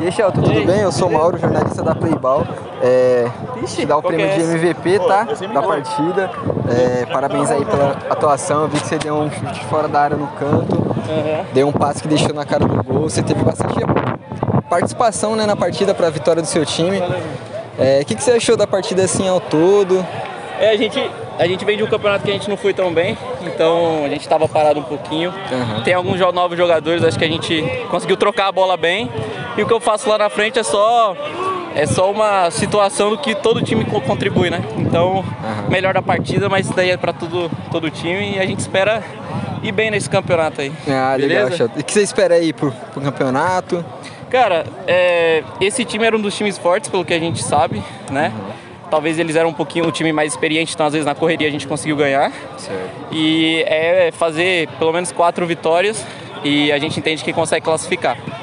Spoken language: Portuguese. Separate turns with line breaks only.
E aí, Shelton, tudo bem? Eu sou o Mauro, jornalista da Playball. É, te dar o
qual
prêmio
é
de? MVP, tá? Da partida. É, parabéns aí pela atuação. Eu vi que você deu um chute fora da área no canto. Deu um passe que deixou na cara do gol. Você teve bastante participação né, na partida para a vitória do seu time. É, O que, que você achou da partida assim ao todo?
É, a gente, a gente vem de um campeonato que a gente não foi tão bem, então a gente estava parado um pouquinho.
Aham.
Tem alguns novos jogadores, acho que a gente conseguiu trocar a bola bem. E o que eu faço lá na frente é só é só uma situação do que todo time co- contribui, né? Então, melhor da partida, mas isso daí é para todo todo o time e a gente espera ir bem nesse campeonato aí.
Ah, legal,
Beleza?
Shelton. E o que você espera aí pro, pro campeonato?
Cara, é, esse time era um dos times fortes, pelo que a gente sabe, né? Talvez eles eram um pouquinho o time mais experiente, então às vezes na correria a gente conseguiu ganhar.
Certo.
E é fazer pelo menos quatro vitórias e a gente entende que consegue classificar.